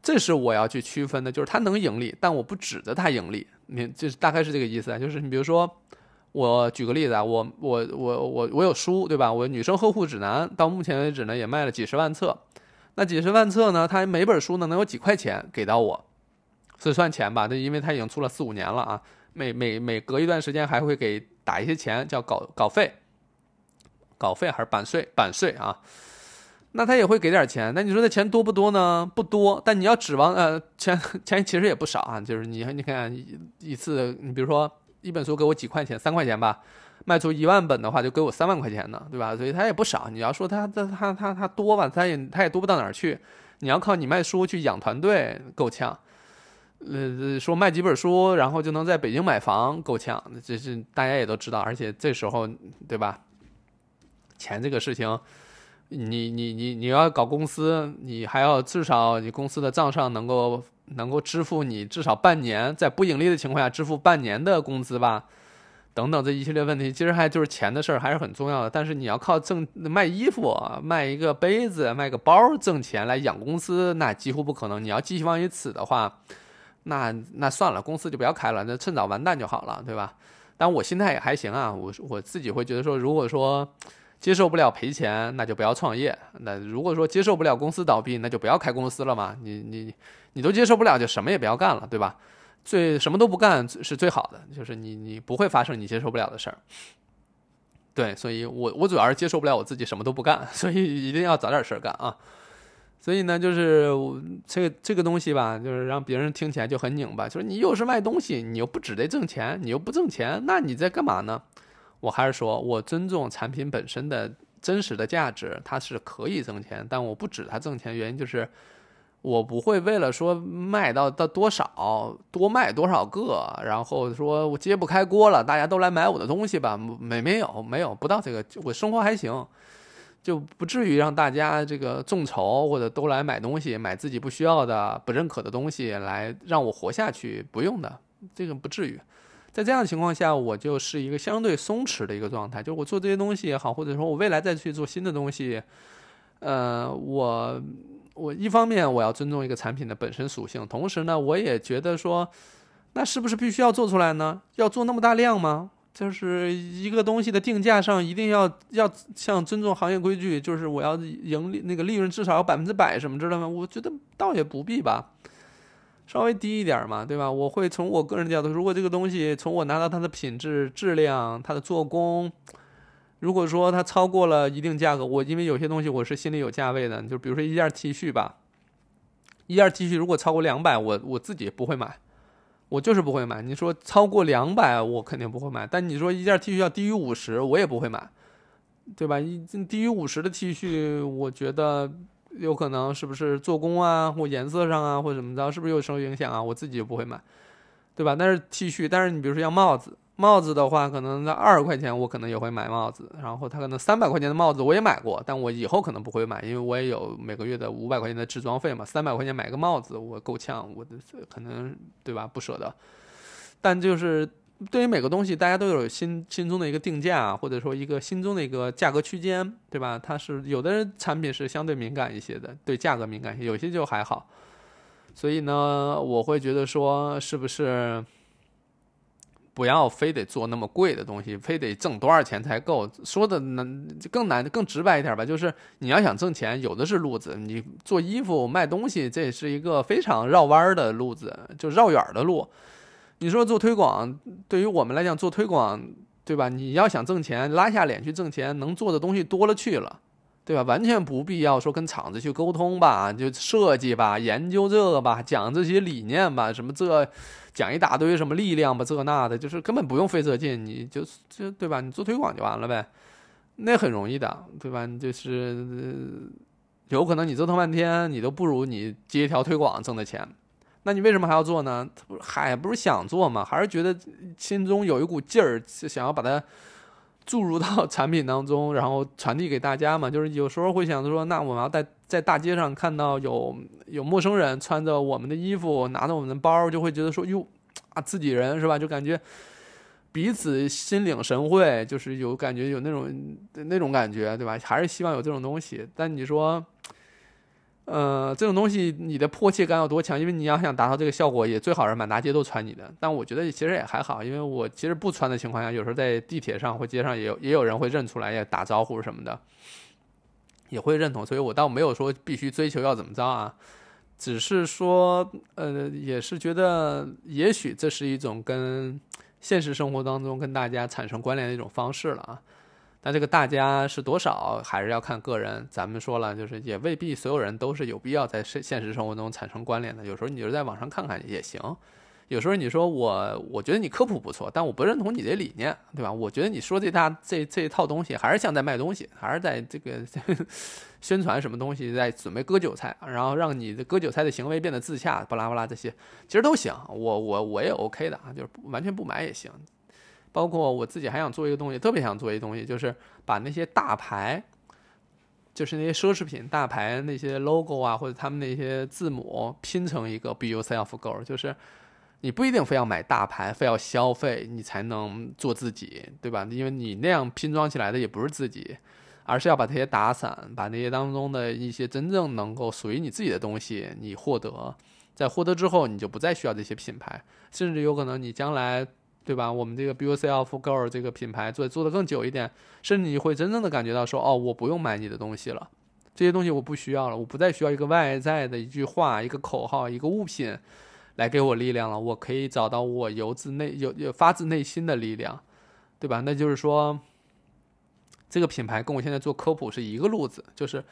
这是我要去区分的，就是它能盈利，但我不指着它盈利，你就是大概是这个意思啊，就是你比如说。我举个例子啊，我我我我我有书对吧？我女生呵护指南到目前为止呢也卖了几十万册，那几十万册呢，它每本书呢能有几块钱给到我，这算钱吧？那因为它已经出了四五年了啊，每每每隔一段时间还会给打一些钱，叫稿稿费，稿费还是版税？版税啊，那他也会给点钱。那你说这钱多不多呢？不多，但你要指望呃钱钱其实也不少啊，就是你你看一次，你比如说。一本书给我几块钱，三块钱吧，卖出一万本的话就给我三万块钱呢，对吧？所以他也不少。你要说他他他他他多吧，他也他也多不到哪儿去。你要靠你卖书去养团队够呛。呃，说卖几本书，然后就能在北京买房够呛，这是大家也都知道。而且这时候，对吧？钱这个事情，你你你你要搞公司，你还要至少你公司的账上能够。能够支付你至少半年，在不盈利的情况下支付半年的工资吧，等等这一系列问题，其实还就是钱的事儿还是很重要的。但是你要靠挣卖衣服、卖一个杯子、卖个包挣钱来养公司，那几乎不可能。你要寄希望于此的话，那那算了，公司就不要开了，那趁早完蛋就好了，对吧？但我心态也还行啊，我我自己会觉得说，如果说。接受不了赔钱，那就不要创业。那如果说接受不了公司倒闭，那就不要开公司了嘛。你你你都接受不了，就什么也不要干了，对吧？最什么都不干是最好的，就是你你不会发生你接受不了的事儿。对，所以我我主要是接受不了我自己什么都不干，所以一定要找点事儿干啊。所以呢，就是这个这个东西吧，就是让别人听起来就很拧巴，就是你又是卖东西，你又不只得挣钱，你又不挣钱，那你在干嘛呢？我还是说，我尊重产品本身的真实的价值，它是可以挣钱，但我不指它挣钱。原因就是，我不会为了说卖到到多少，多卖多少个，然后说我揭不开锅了，大家都来买我的东西吧？没没有没有不到这个，我生活还行，就不至于让大家这个众筹或者都来买东西，买自己不需要的、不认可的东西来让我活下去，不用的，这个不至于。在这样的情况下，我就是一个相对松弛的一个状态，就是我做这些东西也好，或者说我未来再去做新的东西，呃，我我一方面我要尊重一个产品的本身属性，同时呢，我也觉得说，那是不是必须要做出来呢？要做那么大量吗？就是一个东西的定价上一定要要像尊重行业规矩，就是我要盈利那个利润至少要百分之百什么之类的吗？我觉得倒也不必吧。稍微低一点嘛，对吧？我会从我个人角度，如果这个东西从我拿到它的品质、质量、它的做工，如果说它超过了一定价格，我因为有些东西我是心里有价位的，就比如说一件 T 恤吧，一件 T 恤如果超过两百，我我自己不会买，我就是不会买。你说超过两百，我肯定不会买。但你说一件 T 恤要低于五十，我也不会买，对吧？一低于五十的 T 恤，我觉得有可能是不是做工啊，或颜色上啊，或者怎么着，是不是又受影响啊？我自己就不会买，对吧？但是 T 恤，但是你比如说像帽子。帽子的话，可能在二十块钱，我可能也会买帽子。然后他可能三百块钱的帽子我也买过，但我以后可能不会买，因为我也有每个月的五百块钱的置装费嘛。三百块钱买个帽子，我够呛，我的可能对吧？不舍得。但就是对于每个东西，大家都有心心中的一个定价，或者说一个心中的一个价格区间，对吧？它是有的人产品是相对敏感一些的，对价格敏感些，有些就还好。所以呢，我会觉得说，是不是？不要非得做那么贵的东西，非得挣多少钱才够？说的难更难更直白一点吧，就是你要想挣钱，有的是路子。你做衣服卖东西，这也是一个非常绕弯的路子，就绕远的路。你说做推广，对于我们来讲做推广，对吧？你要想挣钱，拉下脸去挣钱，能做的东西多了去了。对吧？完全不必要说跟厂子去沟通吧，就设计吧，研究这个吧，讲这些理念吧，什么这讲一大堆什么力量吧，这那的，就是根本不用费这劲，你就就对吧？你做推广就完了呗，那很容易的，对吧？你就是有可能你折腾半天，你都不如你接一条推广挣的钱，那你为什么还要做呢？不还不是想做吗？还是觉得心中有一股劲儿，想要把它。注入到 产品当中，然后传递给大家嘛。就是有时候会想着说，那我们要在在大街上看到有有陌生人穿着我们的衣服，拿着我们的包，就会觉得说，哟啊，自己人是吧？就感觉彼此心领神会，就是有感觉有那种那种感觉，对吧？还是希望有这种东西。但你说。呃，这种东西你的迫切感有多强？因为你要想达到这个效果，也最好是满大街都穿你的。但我觉得其实也还好，因为我其实不穿的情况下，有时候在地铁上或街上也有也有人会认出来，也打招呼什么的，也会认同。所以我倒没有说必须追求要怎么着啊，只是说呃，也是觉得也许这是一种跟现实生活当中跟大家产生关联的一种方式了啊。但这个大家是多少，还是要看个人。咱们说了，就是也未必所有人都是有必要在现现实生活中产生关联的。有时候你就在网上看看也行。有时候你说我，我觉得你科普不错，但我不认同你的理念，对吧？我觉得你说这大这这一套东西，还是像在卖东西，还是在这个 宣传什么东西，在准备割韭菜，然后让你的割韭菜的行为变得自洽，巴拉巴拉这些，其实都行。我我我也 OK 的啊，就是完全不买也行。包括我自己还想做一个东西，特别想做一个东西，就是把那些大牌，就是那些奢侈品大牌那些 logo 啊，或者他们那些字母拼成一个 “Be Yourself Girl”，就是你不一定非要买大牌，非要消费你才能做自己，对吧？因为你那样拼装起来的也不是自己，而是要把这些打散，把那些当中的一些真正能够属于你自己的东西你获得，在获得之后，你就不再需要这些品牌，甚至有可能你将来。对吧？我们这个 Be Yourself Girl 这个品牌做做的更久一点，甚至你会真正的感觉到说，哦，我不用买你的东西了，这些东西我不需要了，我不再需要一个外在的一句话、一个口号、一个物品来给我力量了，我可以找到我由自内有有发自内心的力量，对吧？那就是说，这个品牌跟我现在做科普是一个路子，就是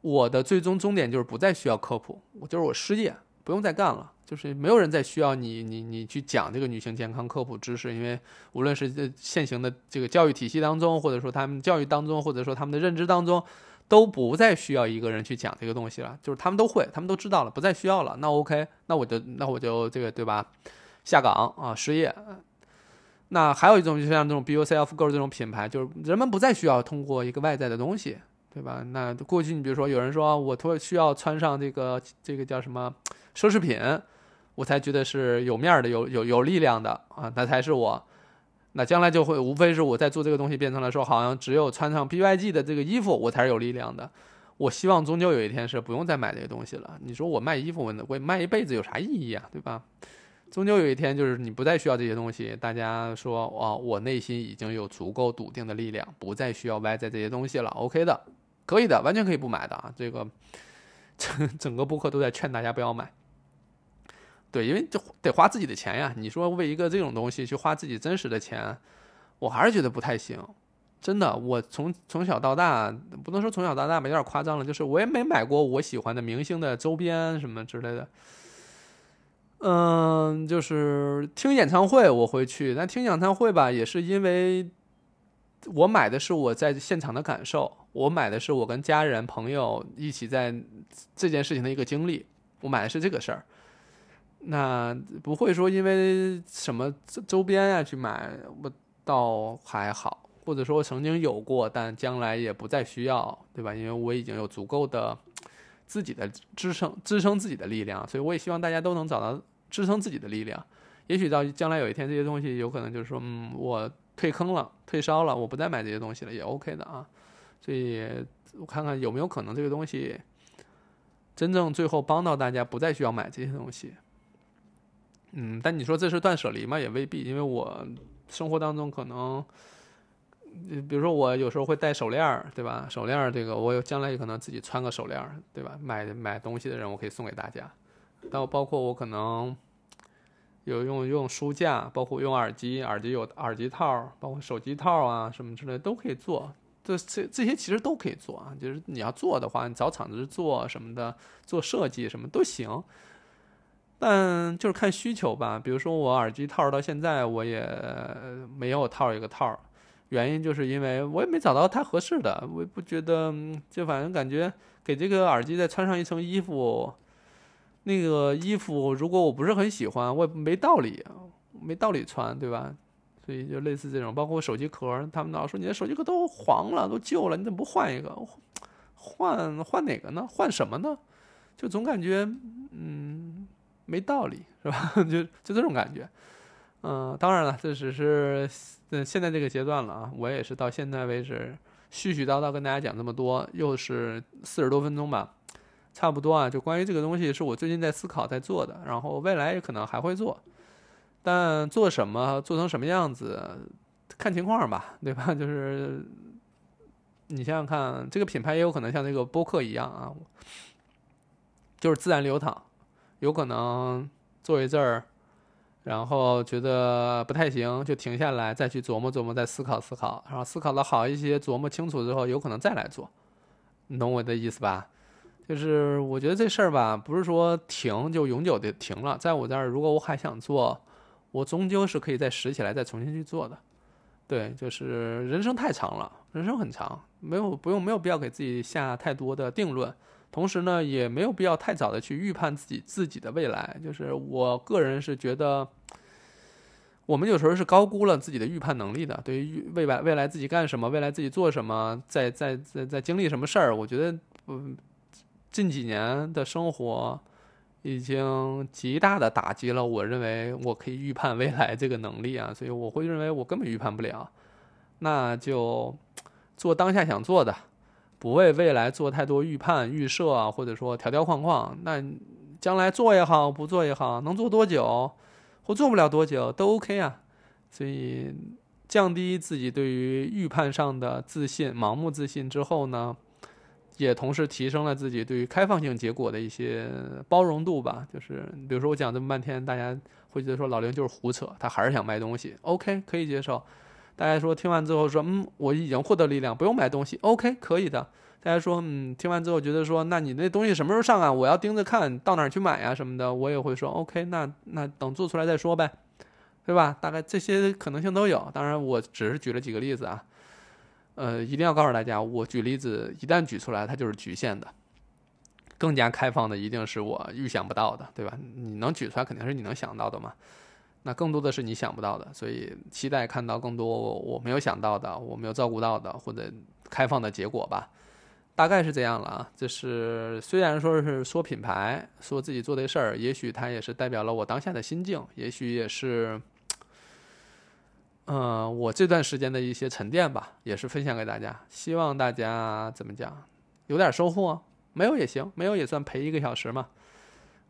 我的最终终点就是不再需要科普，我就是我失业。不用再干了，就是没有人再需要你，你你去讲这个女性健康科普知识，因为无论是现行的这个教育体系当中，或者说他们教育当中，或者说他们的认知当中，都不再需要一个人去讲这个东西了，就是他们都会，他们都知道了，不再需要了。那 OK，那我就那我就这个对吧？下岗啊，失业。那还有一种，就像这种 B U C F girl 这种品牌，就是人们不再需要通过一个外在的东西。对吧？那过去你比如说有人说我突需要穿上这个这个叫什么奢侈品，我才觉得是有面儿的、有有有力量的啊，那才是我。那将来就会无非是我在做这个东西变成了说，好像只有穿上 BYG 的这个衣服，我才是有力量的。我希望终究有一天是不用再买这些东西了。你说我卖衣服，我我卖一辈子有啥意义啊？对吧？终究有一天就是你不再需要这些东西，大家说哦，我内心已经有足够笃定的力量，不再需要外在这些东西了。OK 的。可以的，完全可以不买的啊！这个 整整个播客都在劝大家不要买。对，因为就得花自己的钱呀。你说为一个这种东西去花自己真实的钱，我还是觉得不太行。真的，我从从小到大，不能说从小到大吧，有点夸张了。就是我也没买过我喜欢的明星的周边什么之类的。嗯，就是听演唱会我会去，但听演唱会吧，也是因为我买的是我在现场的感受，我买的是我跟家人朋友一起在这件事情的一个经历，我买的是这个事儿。那不会说因为什么周边啊去买，我倒还好，或者说曾经有过，但将来也不再需要，对吧？因为我已经有足够的自己的支撑支撑自己的力量，所以我也希望大家都能找到支撑自己的力量。也许到将来有一天，这些东西有可能就是说，嗯，我退坑了，退烧了，我不再买这些东西了，也 OK 的啊。所以我看看有没有可能这个东西真正最后帮到大家，不再需要买这些东西。嗯，但你说这是断舍离嘛？也未必，因为我生活当中可能，比如说我有时候会戴手链儿，对吧？手链儿这个，我有将来也可能自己穿个手链儿，对吧？买买东西的人，我可以送给大家。但我包括我可能有用用书架，包括用耳机，耳机有耳机套，包括手机套啊什么之类都可以做。这这这些其实都可以做啊，就是你要做的话，你找厂子做什么的，做设计什么都行。但就是看需求吧，比如说我耳机套到现在我也没有套一个套，原因就是因为我也没找到太合适的，我也不觉得，就反正感觉给这个耳机再穿上一层衣服，那个衣服如果我不是很喜欢，我也没道理，没道理穿，对吧？所以就类似这种，包括手机壳，他们老说你的手机壳都黄了，都旧了，你怎么不换一个？换换哪个呢？换什么呢？就总感觉，嗯。没道理是吧？就就这种感觉，嗯，当然了，这只是现在这个阶段了啊。我也是到现在为止絮絮叨叨跟大家讲这么多，又是四十多分钟吧，差不多啊。就关于这个东西，是我最近在思考在做的，然后未来也可能还会做，但做什么做成什么样子，看情况吧，对吧？就是你想想看，这个品牌也有可能像那个播客一样啊，就是自然流淌。有可能做一阵儿，然后觉得不太行，就停下来，再去琢磨琢磨，再思考思考，然后思考的好一些，琢磨清楚之后，有可能再来做。你懂我的意思吧？就是我觉得这事儿吧，不是说停就永久的停了。在我这儿，如果我还想做，我终究是可以再拾起来，再重新去做的。对，就是人生太长了，人生很长，没有不用没有必要给自己下太多的定论。同时呢，也没有必要太早的去预判自己自己的未来。就是我个人是觉得，我们有时候是高估了自己的预判能力的。对于未来未来自己干什么，未来自己做什么，在在在在经历什么事儿，我觉得，嗯，近几年的生活已经极大的打击了我认为我可以预判未来这个能力啊。所以我会认为我根本预判不了，那就做当下想做的。不为未来做太多预判、预设啊，或者说条条框框。那将来做也好，不做也好，能做多久，或做不了多久都 OK 啊。所以降低自己对于预判上的自信、盲目自信之后呢，也同时提升了自己对于开放性结果的一些包容度吧。就是比如说我讲这么半天，大家会觉得说老林就是胡扯，他还是想卖东西，OK 可以接受。大家说听完之后说，嗯，我已经获得力量，不用买东西，OK，可以的。大家说，嗯，听完之后觉得说，那你那东西什么时候上啊？我要盯着看到哪儿去买呀什么的，我也会说，OK，那那等做出来再说呗，对吧？大概这些可能性都有。当然，我只是举了几个例子啊，呃，一定要告诉大家，我举例子一旦举出来，它就是局限的，更加开放的一定是我预想不到的，对吧？你能举出来，肯定是你能想到的嘛。那更多的是你想不到的，所以期待看到更多我没有想到的、我没有照顾到的或者开放的结果吧。大概是这样了啊。这是虽然说是说品牌，说自己做的事儿，也许它也是代表了我当下的心境，也许也是，嗯，我这段时间的一些沉淀吧，也是分享给大家。希望大家怎么讲，有点收获，没有也行，没有也算陪一个小时嘛。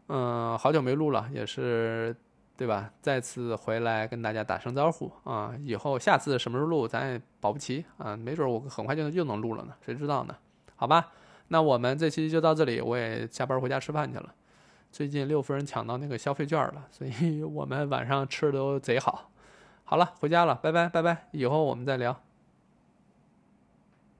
嗯，好久没录了，也是。对吧？再次回来跟大家打声招呼啊！以后下次什么时候录，咱也保不齐啊。没准我很快就又能录了呢，谁知道呢？好吧，那我们这期就到这里，我也下班回家吃饭去了。最近六夫人抢到那个消费券了，所以 我们晚上吃的都贼好。好了，回家了，拜拜拜拜，以后我们再聊。